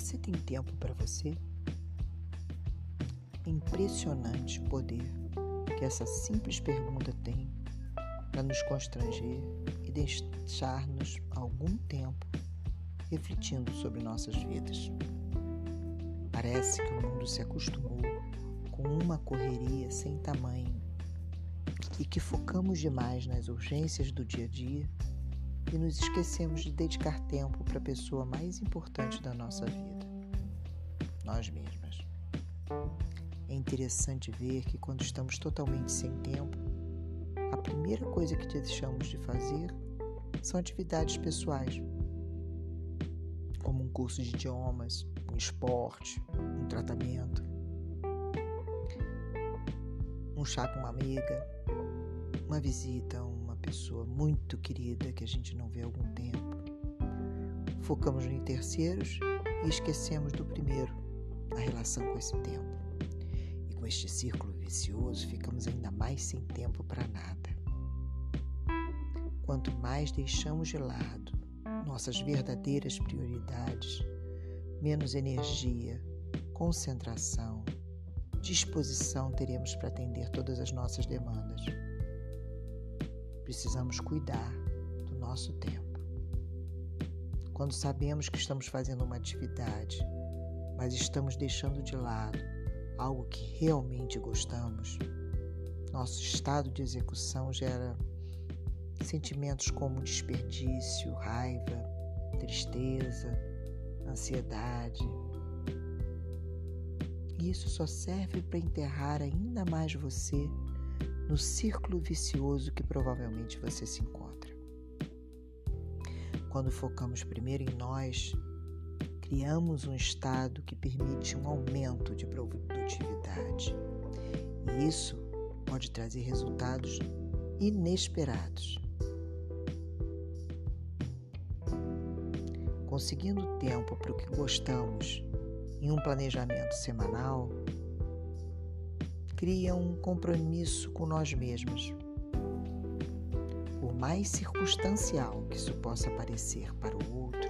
Você tem tempo para você? É impressionante o poder que essa simples pergunta tem para nos constranger e deixar-nos algum tempo refletindo sobre nossas vidas. Parece que o mundo se acostumou com uma correria sem tamanho e que focamos demais nas urgências do dia a dia e nos esquecemos de dedicar tempo para a pessoa mais importante da nossa vida, nós mesmas. É interessante ver que quando estamos totalmente sem tempo, a primeira coisa que deixamos de fazer são atividades pessoais, como um curso de idiomas, um esporte, um tratamento, um chá com uma amiga, uma visita a uma pessoa muito querida que a gente não vê há algum tempo. Focamos em terceiros e esquecemos do primeiro, na relação com esse tempo com este círculo vicioso, ficamos ainda mais sem tempo para nada. Quanto mais deixamos de lado nossas verdadeiras prioridades, menos energia, concentração, disposição teremos para atender todas as nossas demandas. Precisamos cuidar do nosso tempo. Quando sabemos que estamos fazendo uma atividade, mas estamos deixando de lado algo que realmente gostamos, nosso estado de execução gera sentimentos como desperdício, raiva, tristeza, ansiedade. E isso só serve para enterrar ainda mais você no círculo vicioso que provavelmente você se encontra. Quando focamos primeiro em nós, criamos um estado que permite um aumento de produtividade. E isso pode trazer resultados inesperados. Conseguindo tempo para o que gostamos em um planejamento semanal, cria um compromisso com nós mesmos. Por mais circunstancial que isso possa parecer para o outro,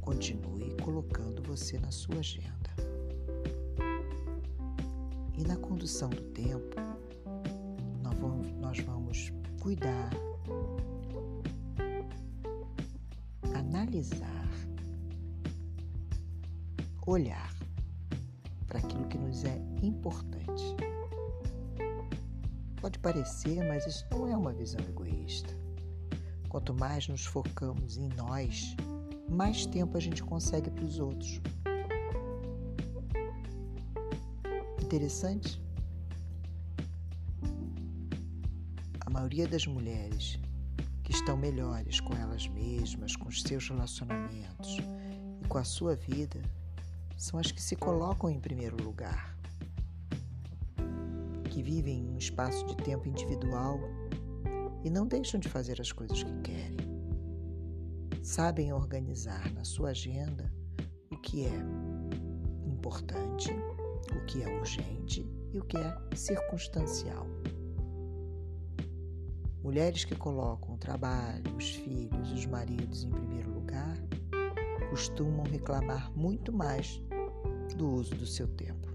Continue colocando você na sua agenda. E na condução do tempo, nós vamos, cuidar, analisar, olhar para aquilo que nos é importante. Pode parecer, mas isso não é uma visão egoísta. Quanto mais nos focamos em nós, mais tempo a gente consegue para os outros. Interessante? A maioria das mulheres que estão melhores com elas mesmas, com os seus relacionamentos e com a sua vida, são as que se colocam em primeiro lugar, que vivem um espaço de tempo individual e não deixam de fazer as coisas que querem sabem organizar na sua agenda o que é importante, o que é urgente e o que é circunstancial. Mulheres que colocam o trabalho, os filhos, os maridos em primeiro lugar costumam reclamar muito mais do uso do seu tempo.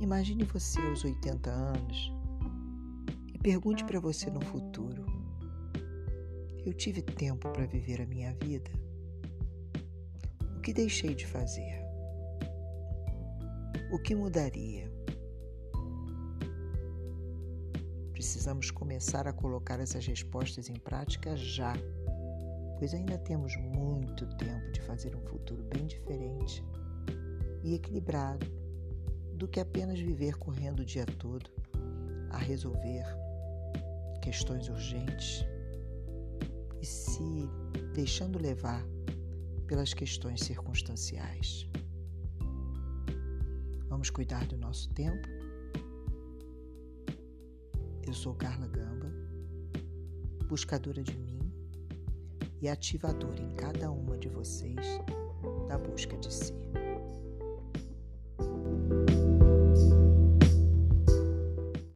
Imagine você aos 80 anos e pergunte para você no futuro: eu tive tempo para viver a minha vida? O que deixei de fazer? O que mudaria? Precisamos começar a colocar essas respostas em prática já, pois ainda temos muito tempo de fazer um futuro bem diferente e equilibrado do que apenas viver correndo o dia todo a resolver questões urgentes e se deixando levar pelas questões circunstanciais. Vamos cuidar do nosso tempo? Eu sou Carla Gamba, buscadora de mim e ativadora em cada uma de vocês da busca de si.